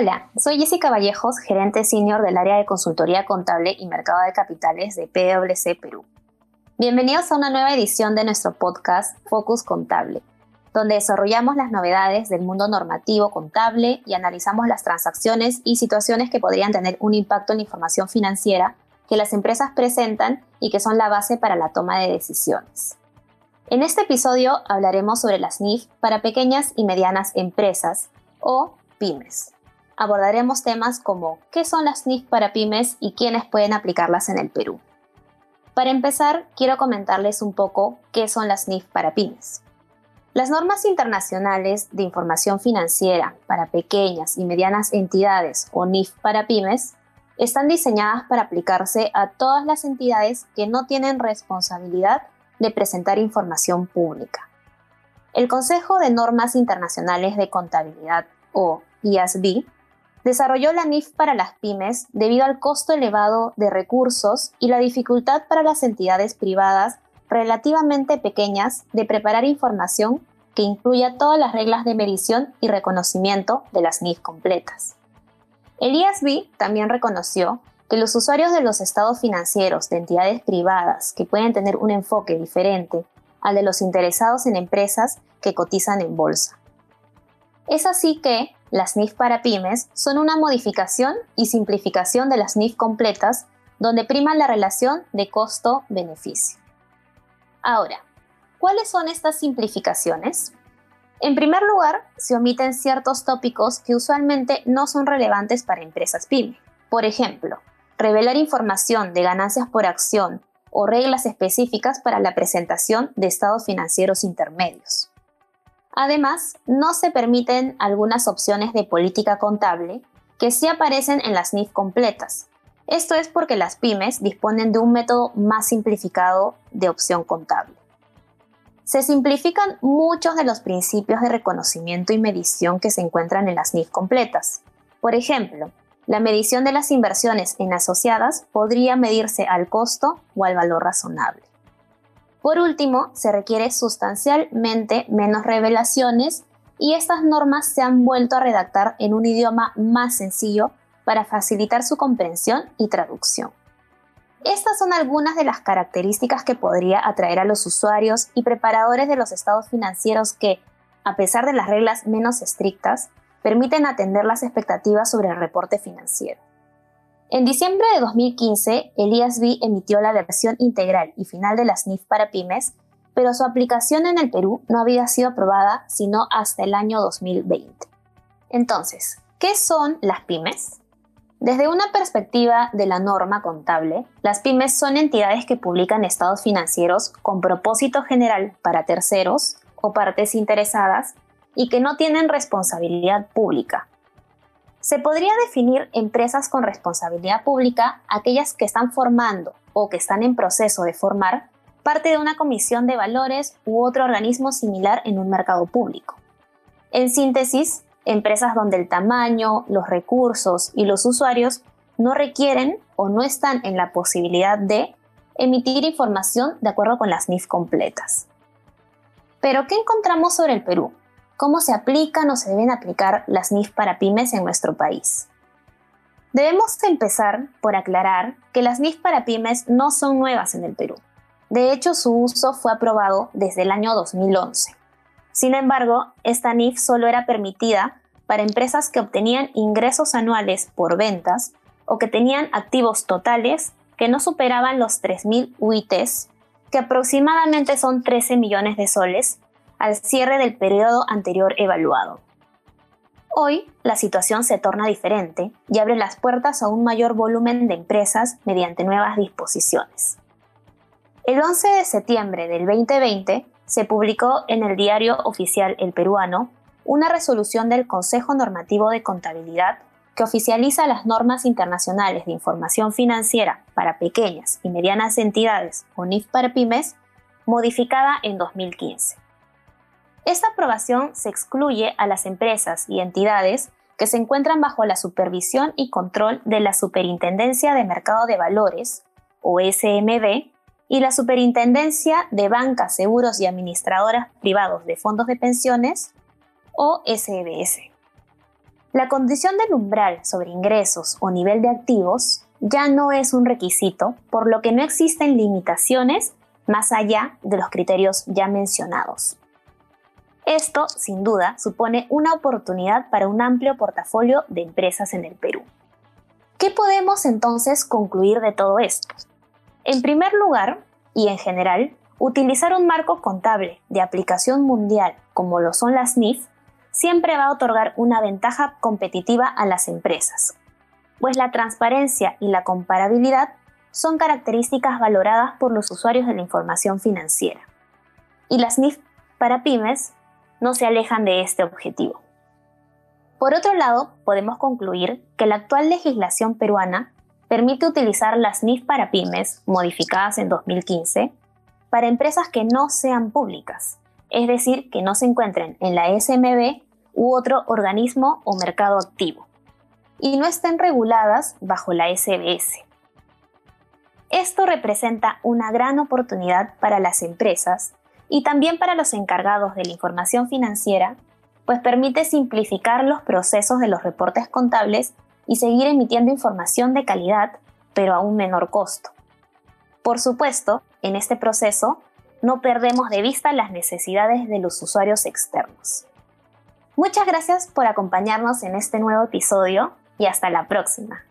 Hola, soy Jessica Vallejos, gerente senior del área de consultoría contable y mercado de capitales de PwC Perú. Bienvenidos a una nueva edición de nuestro podcast Focus Contable, donde desarrollamos las novedades del mundo normativo contable y analizamos las transacciones y situaciones que podrían tener un impacto en la información financiera que las empresas presentan y que son la base para la toma de decisiones. En este episodio hablaremos sobre las NIF para pequeñas y medianas empresas o pymes abordaremos temas como qué son las NIF para pymes y quiénes pueden aplicarlas en el Perú. Para empezar, quiero comentarles un poco qué son las NIF para pymes. Las normas internacionales de información financiera para pequeñas y medianas entidades o NIF para pymes están diseñadas para aplicarse a todas las entidades que no tienen responsabilidad de presentar información pública. El Consejo de Normas Internacionales de Contabilidad o IASB desarrolló la NIF para las pymes debido al costo elevado de recursos y la dificultad para las entidades privadas relativamente pequeñas de preparar información que incluya todas las reglas de medición y reconocimiento de las NIF completas. El ISB también reconoció que los usuarios de los estados financieros de entidades privadas que pueden tener un enfoque diferente al de los interesados en empresas que cotizan en bolsa. Es así que las NIF para pymes son una modificación y simplificación de las NIF completas donde prima la relación de costo-beneficio. Ahora, ¿cuáles son estas simplificaciones? En primer lugar, se omiten ciertos tópicos que usualmente no son relevantes para empresas pyme. Por ejemplo, revelar información de ganancias por acción o reglas específicas para la presentación de estados financieros intermedios. Además, no se permiten algunas opciones de política contable que sí aparecen en las NIF completas. Esto es porque las pymes disponen de un método más simplificado de opción contable. Se simplifican muchos de los principios de reconocimiento y medición que se encuentran en las NIF completas. Por ejemplo, la medición de las inversiones en asociadas podría medirse al costo o al valor razonable. Por último, se requiere sustancialmente menos revelaciones y estas normas se han vuelto a redactar en un idioma más sencillo para facilitar su comprensión y traducción. Estas son algunas de las características que podría atraer a los usuarios y preparadores de los estados financieros que, a pesar de las reglas menos estrictas, permiten atender las expectativas sobre el reporte financiero. En diciembre de 2015, el ISB emitió la versión integral y final de las NIF para pymes, pero su aplicación en el Perú no había sido aprobada sino hasta el año 2020. Entonces, ¿qué son las pymes? Desde una perspectiva de la norma contable, las pymes son entidades que publican estados financieros con propósito general para terceros o partes interesadas y que no tienen responsabilidad pública, se podría definir empresas con responsabilidad pública aquellas que están formando o que están en proceso de formar parte de una comisión de valores u otro organismo similar en un mercado público. En síntesis, empresas donde el tamaño, los recursos y los usuarios no requieren o no están en la posibilidad de emitir información de acuerdo con las NIF completas. Pero, ¿qué encontramos sobre el Perú? Cómo se aplican o se deben aplicar las NIF para pymes en nuestro país. Debemos empezar por aclarar que las NIF para pymes no son nuevas en el Perú. De hecho, su uso fue aprobado desde el año 2011. Sin embargo, esta NIF solo era permitida para empresas que obtenían ingresos anuales por ventas o que tenían activos totales que no superaban los 3.000 UITs, que aproximadamente son 13 millones de soles, al cierre del periodo anterior evaluado. Hoy, la situación se torna diferente y abre las puertas a un mayor volumen de empresas mediante nuevas disposiciones. El 11 de septiembre del 2020 se publicó en el diario oficial El Peruano una resolución del Consejo Normativo de Contabilidad que oficializa las normas internacionales de información financiera para pequeñas y medianas entidades o NIF para pymes, modificada en 2015. Esta aprobación se excluye a las empresas y entidades que se encuentran bajo la supervisión y control de la Superintendencia de Mercado de Valores, o SMB, y la Superintendencia de Bancas, Seguros y Administradoras Privados de Fondos de Pensiones, o SBS. La condición del umbral sobre ingresos o nivel de activos ya no es un requisito, por lo que no existen limitaciones más allá de los criterios ya mencionados. Esto, sin duda, supone una oportunidad para un amplio portafolio de empresas en el Perú. ¿Qué podemos entonces concluir de todo esto? En primer lugar, y en general, utilizar un marco contable de aplicación mundial como lo son las NIF siempre va a otorgar una ventaja competitiva a las empresas, pues la transparencia y la comparabilidad son características valoradas por los usuarios de la información financiera. Y las NIF para pymes no se alejan de este objetivo. Por otro lado, podemos concluir que la actual legislación peruana permite utilizar las NIF para pymes, modificadas en 2015, para empresas que no sean públicas, es decir, que no se encuentren en la SMB u otro organismo o mercado activo, y no estén reguladas bajo la SBS. Esto representa una gran oportunidad para las empresas y también para los encargados de la información financiera, pues permite simplificar los procesos de los reportes contables y seguir emitiendo información de calidad, pero a un menor costo. Por supuesto, en este proceso no perdemos de vista las necesidades de los usuarios externos. Muchas gracias por acompañarnos en este nuevo episodio y hasta la próxima.